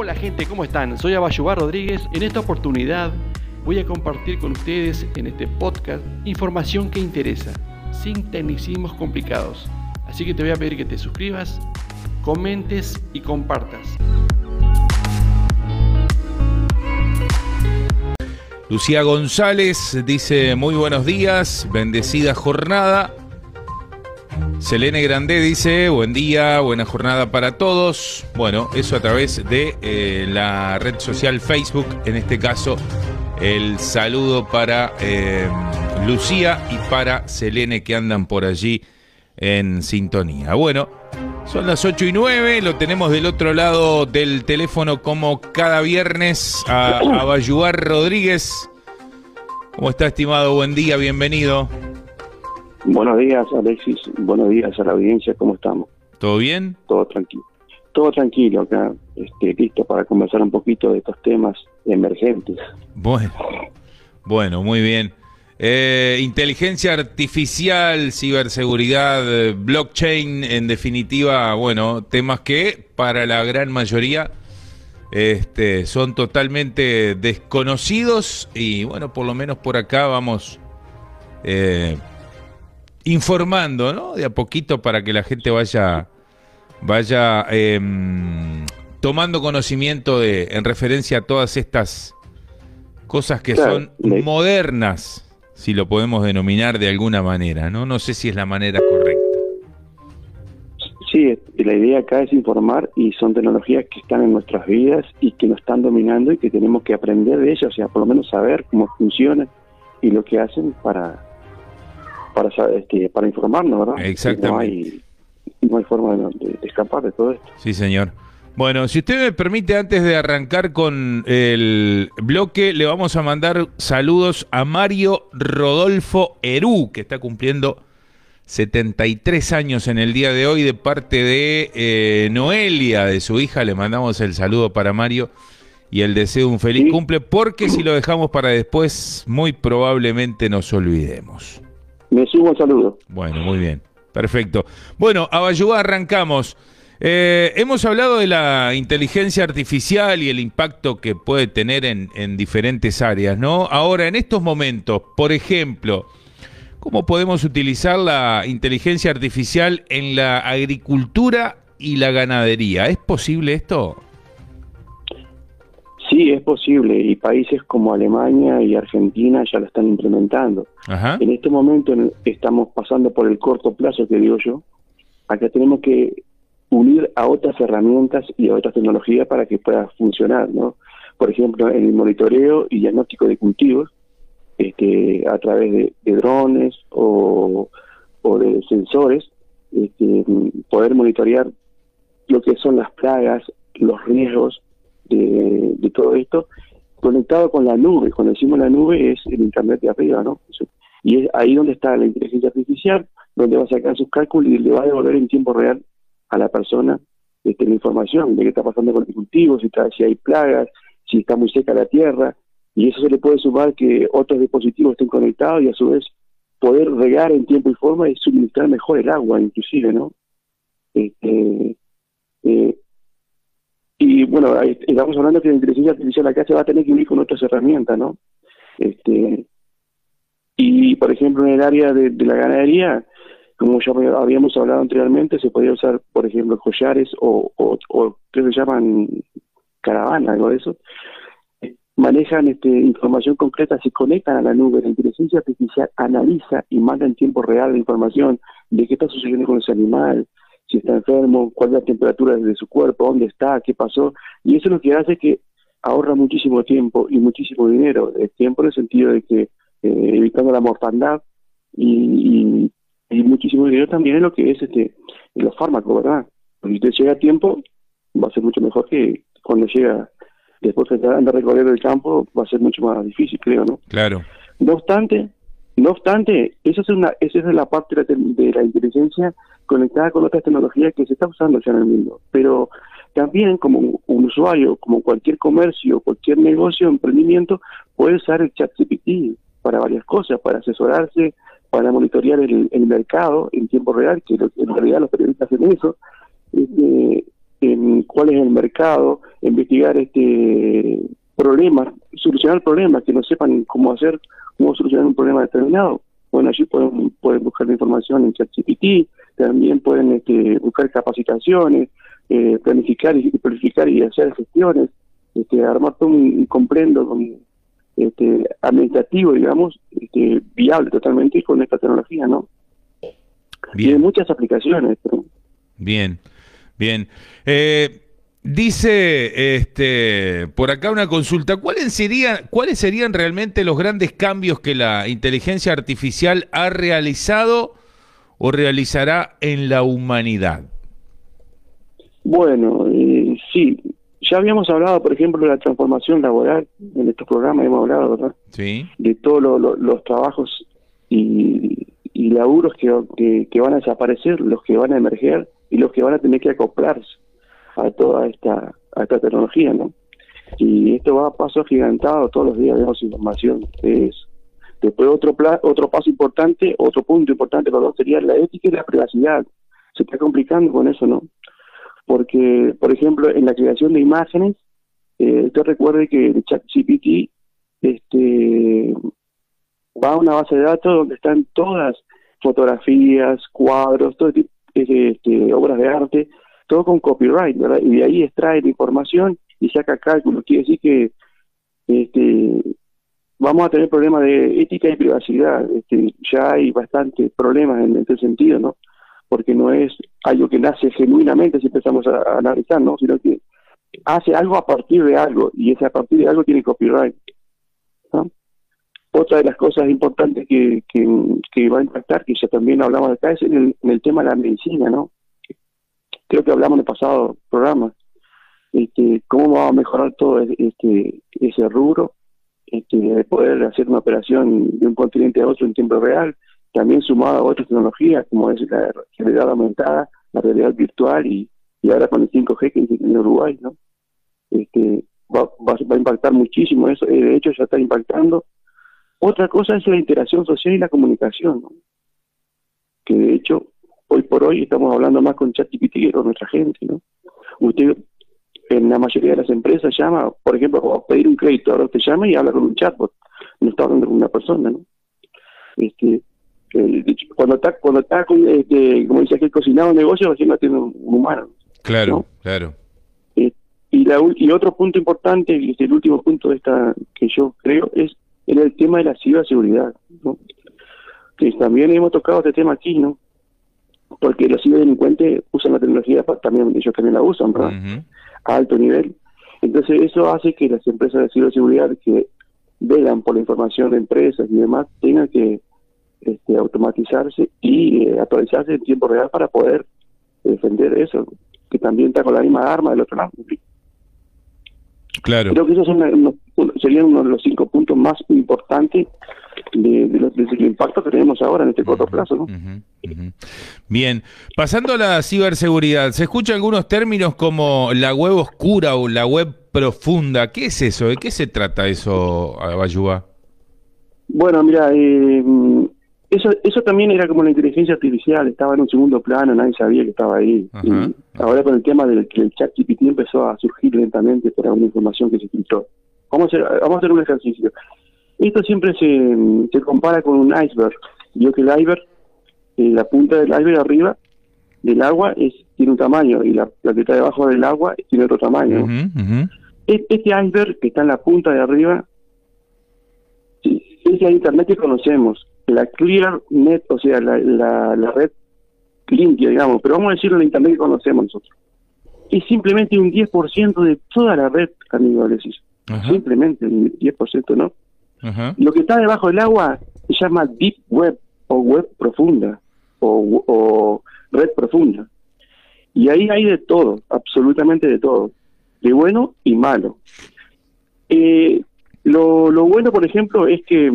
Hola gente, ¿cómo están? Soy Abayubar Rodríguez. En esta oportunidad voy a compartir con ustedes en este podcast información que interesa, sin tecnicismos complicados. Así que te voy a pedir que te suscribas, comentes y compartas. Lucía González dice muy buenos días, bendecida jornada. Selene Grandé dice, buen día, buena jornada para todos. Bueno, eso a través de eh, la red social Facebook, en este caso el saludo para eh, Lucía y para Selene que andan por allí en sintonía. Bueno, son las 8 y 9, lo tenemos del otro lado del teléfono como cada viernes a, a Bayuar Rodríguez. ¿Cómo está, estimado? Buen día, bienvenido. Buenos días, Alexis. Buenos días a la audiencia. ¿Cómo estamos? ¿Todo bien? Todo tranquilo. Todo tranquilo acá, este, listo para conversar un poquito de estos temas emergentes. Bueno, bueno, muy bien. Eh, inteligencia artificial, ciberseguridad, blockchain, en definitiva, bueno, temas que para la gran mayoría este, son totalmente desconocidos y bueno, por lo menos por acá vamos eh, informando, ¿no? De a poquito para que la gente vaya, vaya em, tomando conocimiento de, en referencia a todas estas cosas que Claro, son le- modernas, si lo podemos denominar de alguna manera, ¿no? No sé si es la manera correcta. Sí, la idea acá es informar y son tecnologías que están en nuestras vidas y que nos están dominando y que tenemos que aprender de ellas, o sea, por lo menos saber cómo funcionan y lo que hacen para para este, para informarnos, ¿verdad? Exactamente. No hay, no hay forma de, de- de escapar de todo esto. Sí, señor. Bueno, si usted me permite, antes de arrancar con el bloque, le vamos a mandar saludos a Mario Rodolfo Erú, que está cumpliendo 73 años en el día de hoy, de parte de eh, Noelia, de su hija. Le mandamos el saludo para Mario y el deseo de un feliz cumple, porque si lo dejamos para después, muy probablemente nos olvidemos. Me sumo al saludo. Bueno, muy bien. Perfecto. Bueno, Abayuá, arrancamos. Eh, hemos hablado de la inteligencia artificial y el impacto que puede tener en, en diferentes áreas, ¿no? Ahora, en estos momentos, por ejemplo, ¿cómo podemos utilizar la inteligencia artificial en la agricultura y la ganadería? ¿Es posible esto? Sí, es posible y países como Alemania y Argentina ya lo están implementando. Ajá. En este momento estamos pasando por el corto plazo, que digo yo. Acá tenemos que unir a otras herramientas y a otras tecnologías para que pueda funcionar, ¿no? Por ejemplo, en el monitoreo y diagnóstico de cultivos, este, a través de, de drones o, o de sensores, este, poder monitorear lo que son las plagas, los riesgos de, todo esto, conectado con la nube. Cuando decimos la nube es el Internet de arriba, ¿no? Y es ahí donde está la inteligencia artificial, donde va a sacar sus cálculos y le va a devolver en tiempo real a la persona este, la información de qué está pasando con el cultivo, si, está, si hay plagas, si está muy seca la tierra, y eso se le puede sumar que otros dispositivos estén conectados y a su vez poder regar en tiempo y forma y suministrar mejor el agua, inclusive, ¿no? Este, eh, y bueno, estamos hablando que la inteligencia artificial acá se va a tener que unir con otras herramientas, ¿no? Este, y por ejemplo, en el área de, la ganadería, como ya habíamos hablado anteriormente, se podría usar, por ejemplo, collares o, o, o ¿qué se llaman? Caravana, algo de eso. Manejan este, información concreta, se conectan a la nube. La inteligencia artificial analiza y manda en tiempo real la información de qué está sucediendo con ese animal, si está enfermo, cuál es la temperatura de su cuerpo, dónde está, qué pasó. Y eso es lo que hace que ahorra muchísimo tiempo y muchísimo dinero. El tiempo en el sentido de que eh, evitando la mortandad y, y, y muchísimo dinero también en lo que es este los fármacos, ¿verdad? Porque si usted llega a tiempo, va a ser mucho mejor que cuando llega después de anda a recorrer el campo, va a ser mucho más difícil, creo, ¿no? Claro. No obstante, no obstante, esa es una, esa es la parte de la, inteligencia conectada con otras tecnologías que se está usando ya en el mundo. Pero también como un, usuario, como cualquier comercio, cualquier negocio, emprendimiento, puede usar el chat GPT para varias cosas, para asesorarse, para monitorear el, el mercado en tiempo real, que en realidad los periodistas hacen eso, este, en cuál es el mercado, investigar este problemas, solucionar problemas, que no sepan cómo hacer, cómo solucionar un problema determinado. Bueno, allí pueden, pueden buscar la información en ChatGPT, también pueden este, buscar capacitaciones, eh, planificar y planificar y hacer gestiones, este, armar todo un, comprendo este, administrativo, digamos, este, viable totalmente con esta tecnología, ¿no? Tiene muchas aplicaciones. Bien, bien. Eh, dice este, por acá una consulta, ¿cuáles serían, ¿cuáles serían realmente los grandes cambios que la inteligencia artificial ha realizado o realizará en la humanidad? Bueno, eh, sí, ya habíamos hablado, por ejemplo, de la transformación laboral, en estos programas hemos hablado, ¿verdad? Sí. De todos los trabajos y, y laburos que, que, van a desaparecer, los que van a emerger y los que van a tener que acoplarse a toda esta, a esta tecnología, ¿no? Y esto va a paso agigantado, todos los días vemos información eso. Después otro, otro paso importante, otro punto importante, perdón, sería la ética y la privacidad. Se está complicando con eso, ¿no? Porque, por ejemplo, en la creación de imágenes, eh, usted recuerde que el ChatGPT este, va a una base de datos donde están todas fotografías, cuadros, todo tipo este, obras de arte, todo con copyright, ¿verdad? Y de ahí extrae la información y saca cálculos. Quiere decir que este, vamos a tener problemas de ética y privacidad. Este, ya hay bastantes problemas en este sentido, ¿no? Porque no es algo que nace genuinamente si empezamos a, analizar, ¿no? Sino que hace algo a partir de algo y ese a partir de algo tiene copyright. Otra de las cosas importantes que, que, va a impactar, que ya también hablamos acá, es en el, tema de la medicina, ¿no? Creo que hablamos en el pasado programa, este, cómo va a mejorar todo este, ese rubro este, de poder hacer una operación de un continente a otro en tiempo real, también sumado a otras tecnologías como es la realidad aumentada, la realidad virtual y, y ahora con el 5G que en Uruguay, ¿no? Este, va, va, a impactar muchísimo eso, de hecho ya está impactando. Otra cosa es la interacción social y la comunicación, ¿no? que de hecho hoy por hoy estamos hablando más con ChatGPT que con nuestra gente, ¿no? Usted en la mayoría de las empresas llama, por ejemplo, a pedir un crédito, ahora usted llama y habla con un chatbot, no está hablando con una persona, ¿no? Este, cuando está, cuando está este, como dice aquí, cocinado un negocio, recién no tiene un, humano. Claro, claro. Eh, y, la, y otro punto importante, y es el último punto de esta que yo creo, es el tema de la ciberseguridad, ¿no? Que también hemos tocado este tema aquí, ¿no? Porque los ciberdelincuentes usan la tecnología, también ellos también la usan, ¿verdad? a alto nivel. Entonces eso hace que las empresas de ciberseguridad que velan por la información de empresas y demás tengan que este, automatizarse y eh, actualizarse en tiempo real para poder defender eso, que también está con la misma arma del otro lado. Claro. Creo que esos son serían uno de los cinco puntos más importantes de, del impacto que tenemos ahora en este corto plazo. ¿no? Bien, pasando a la ciberseguridad, se escuchan algunos términos como la web oscura o la web profunda. ¿Qué es eso? ¿De qué se trata eso, Abayuba? Bueno, mira, eh, eso, eso también era como la inteligencia artificial, estaba en un segundo plano, nadie sabía que estaba ahí. ahora con el tema del que el chat GPT empezó a surgir lentamente, era una información que se filtró. Vamos a hacer, vamos a hacer un ejercicio. Esto siempre se, se compara con un iceberg. Yo que el iceberg, eh, la punta del iceberg arriba del agua es tiene un tamaño y la, la que está debajo del agua tiene otro tamaño. Este iceberg que está en la punta de arriba es el Internet que conocemos, la Clear Net, o sea, la, la, red limpia, digamos, pero vamos a decirlo la Internet que conocemos nosotros. Es simplemente un 10% de toda la red, amigo Simplemente un 10%, ¿no? Lo que está debajo del agua se llama Deep Web o web profunda o, red profunda. Y ahí hay de todo, absolutamente de todo, de bueno y malo. Eh, lo, lo bueno, por ejemplo, es que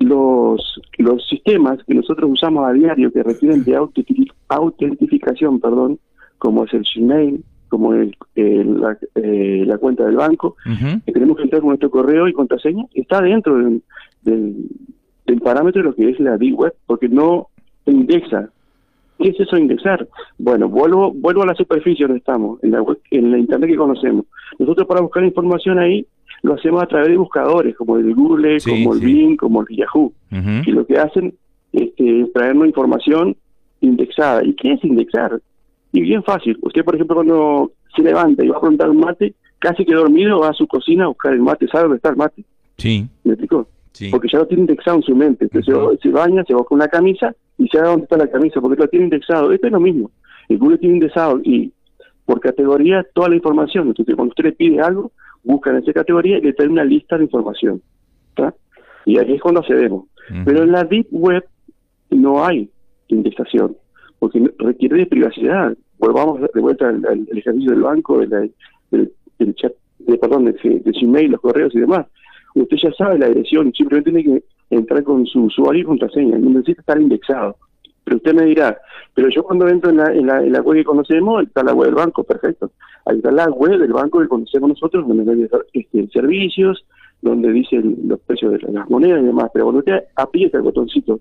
los, los sistemas que nosotros usamos a diario que requieren de autentificación, perdón, como es el Gmail, como el, la, eh, la, cuenta del banco, que tenemos que entrar con nuestro correo y contraseña, está dentro del, del, parámetro de lo que es la D-Web, porque no indexa ¿Qué es eso de indexar? Bueno, vuelvo, vuelvo a la superficie donde estamos, en la, en la internet que conocemos. Nosotros para buscar información ahí lo hacemos a través de buscadores como el Google, como el Bing, como el Yahoo, y lo que hacen este, es traernos información indexada. ¿Y qué es indexar? Y bien fácil. Usted, por ejemplo, cuando se levanta y va a preguntar un mate, casi que dormido va a su cocina a buscar el mate, sabe dónde está el mate. Sí. ¿Me explico? Porque ya lo tiene indexado en su mente. Entonces se baña, se va con una camisa y sabe dónde está la camisa, porque lo tiene indexado. Esto es lo mismo. El Google tiene indexado y por categoría toda la información. Entonces, cuando usted le pide algo, busca en esa categoría y le trae una lista de información. Y ahí es cuando accedemos. Pero en la Deep Web no hay indexación, porque requiere de privacidad. Volvamos de vuelta al, ejercicio del banco, del, del, chat, de, perdón, del, del los correos y demás usted ya sabe la dirección, simplemente tiene que entrar con su usuario y contraseña, no necesita estar indexado. Pero usted me dirá, pero yo cuando entro en la, en la, web que conocemos, está la web del banco, perfecto. Ahí está la web del banco que conocemos nosotros, donde hay este, servicios, donde dicen los precios de las monedas y demás. Pero cuando usted aprieta el botoncito,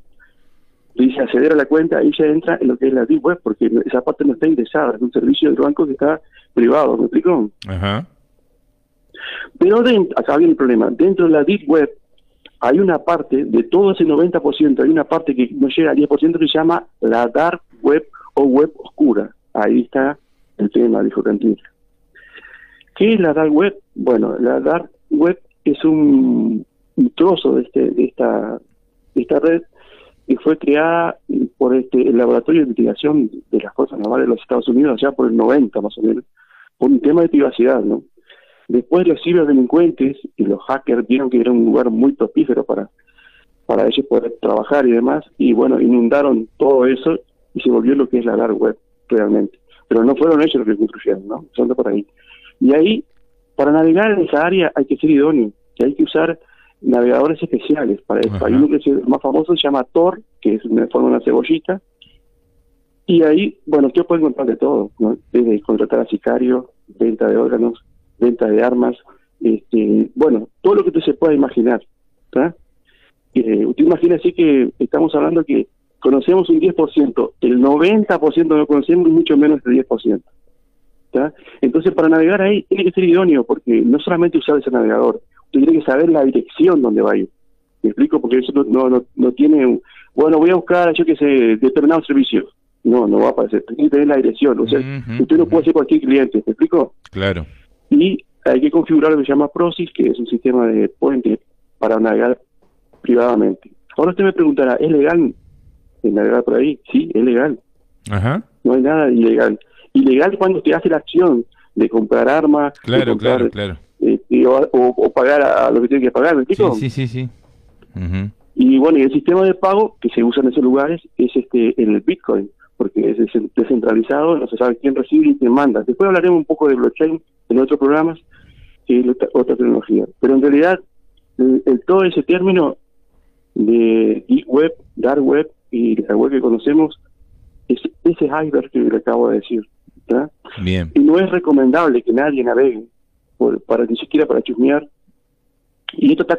dice acceder a la cuenta, ahí ya entra en lo que es la Deep Web, porque esa parte no está indexada, es un servicio del banco que está privado, ¿me explico? Ajá. Pero acá viene el problema, dentro de la Deep Web hay una parte, de todo ese 90%, hay una parte que no llega al 10% que se llama la Dark Web o Web Oscura. Ahí está el tema, dijo Cantinflas. ¿Qué es la Dark Web? Bueno, la Dark Web es un, trozo de, este, de, esta, esta red que fue creada por este, el Laboratorio de Investigación de las Fuerzas Navales de los Estados Unidos, allá por el 90 más o menos, por un tema de privacidad, ¿no? Después los ciberdelincuentes y los hackers vieron que era un lugar muy propífero para, para ellos poder trabajar y demás, y bueno, inundaron todo eso y se volvió lo que es la dark web realmente. Pero no fueron ellos los que construyeron, ¿no? Son de por ahí. Y ahí, para navegar en esa área hay que ser idóneo, que hay que usar navegadores especiales para eso. Hay uno que es más famoso, se llama Tor, que es una forma de una cebollita, y ahí, bueno, usted puede encontrar de todo, ¿no? Desde contratar a sicarios, venta de órganos, venta de armas, este, bueno, todo lo que usted se pueda imaginar. Eh, usted imagina así que estamos hablando que conocemos un 10%, el 90% no conocemos mucho menos del 10%. Entonces, para navegar ahí tiene que ser idóneo, porque no solamente usar ese navegador, usted tiene que saber la dirección donde va a ir. ¿Me explico? Porque eso no, no, no tiene, bueno, voy a buscar, yo qué sé, determinados servicios. No, no va a aparecer. Tiene que tener la dirección. O sea, usted no puede ser cualquier cliente. ¿Me explico? Claro. Y hay que configurar lo que se llama PROSIS, que es un sistema de puente para navegar privadamente. Ahora usted me preguntará, ¿es legal navegar por ahí? Sí, es legal. Ajá. No hay nada ilegal. Ilegal cuando usted hace la acción de comprar armas, claro, claro, claro. Este, o, pagar a, lo que tiene que pagar, ¿me explico? Sí, sí, sí. Y bueno, y el sistema de pago que se usa en esos lugares es este en el Bitcoin porque es descentralizado, no se sabe quién recibe y quién manda. Después hablaremos un poco de blockchain en otros programas, que es otra, tecnología. Pero en realidad, el, todo ese término de deep web, dark web y la web que conocemos, es ese iceberg que le acabo de decir. Bien. Y no es recomendable que nadie navegue, por, para ni siquiera para chusmear. Y esto está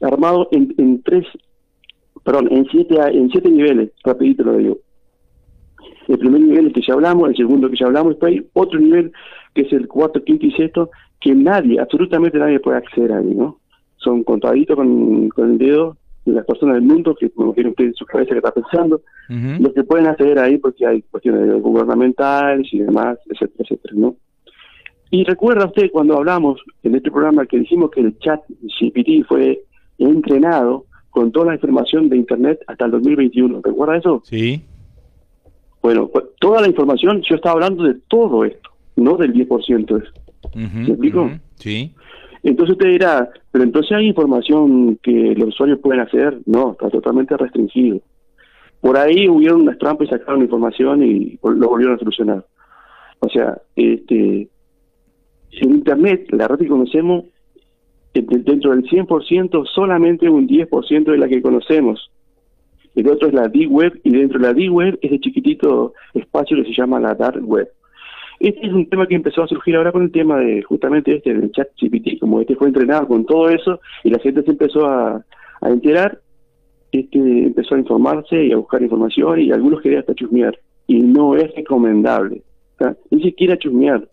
armado en, en tres, perdón, en siete, en siete niveles, rapidito lo digo. El primer nivel es que ya hablamos, el segundo que ya hablamos, después hay otro nivel que es el cuarto, quinto y sexto, que nadie, absolutamente nadie puede acceder ahí, ¿no? Son contaditos con, con el dedo de las personas del mundo, que como tiene usted en su cabeza que está pensando, los que pueden acceder ahí porque hay cuestiones gubernamentales y demás, etcétera, etcétera, ¿no? Y recuerda usted cuando hablamos en este programa que dijimos que el chat GPT fue entrenado con toda la información de Internet hasta el 2021. ¿Recuerda eso? Sí. Bueno, pues, toda la información, yo estaba hablando de todo esto, no del 10%. ¿Se explico? sí. Entonces usted dirá, pero entonces hay información que los usuarios pueden hacer. No, está totalmente restringido. Por ahí hubieron unas trampas y sacaron información y lo volvieron a solucionar. O sea, este, en Internet, la red que conocemos, dentro del 100%, solamente un 10% de la que conocemos el otro es la D-Web, y dentro de la D-Web es el chiquitito espacio que se llama la Dark Web. Este es un tema que empezó a surgir ahora con el tema de justamente este del chat GPT, como este fue entrenado con todo eso y la gente se empezó a, enterar, este empezó a informarse y a buscar información y algunos querían hasta chusmear. y no es recomendable. Ni siquiera chusmear.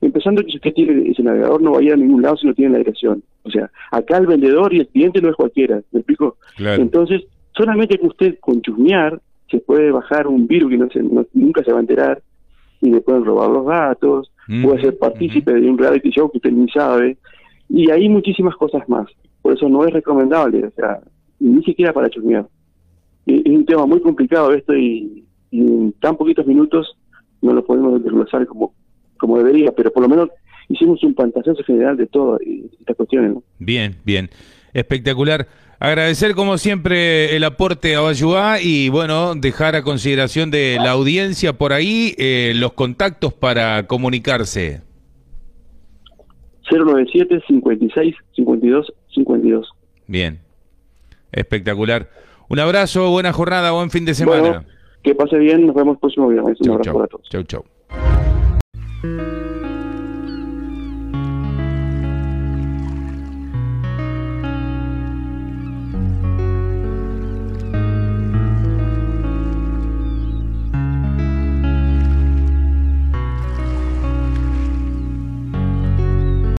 Empezando que si usted tiene ese navegador no vaya a ningún lado si no tiene la dirección. O sea, acá el vendedor y el cliente no es cualquiera, ¿me explico? Entonces, solamente que usted con chusmear se puede bajar un virus que no se, nunca se va a enterar y le pueden robar los datos, puede ser partícipe de un reality show que usted ni sabe, y hay muchísimas cosas más. Por eso no es recomendable, o sea, ni siquiera para chusmear. Es un tema muy complicado esto y, en tan poquitos minutos no lo podemos desglosar como, como debería, pero por lo menos hicimos un pantallazo general de todas estas cuestiones. Bien, bien. Espectacular. Agradecer como siempre el aporte a Bayuá y bueno, dejar a consideración de la audiencia por ahí eh, los contactos para comunicarse. 097 56 52 52. Bien, espectacular. Un abrazo, buena jornada, buen fin de semana. que pase bien, nos vemos el próximo viernes. Un abrazo para todos. Chau, chau. thank you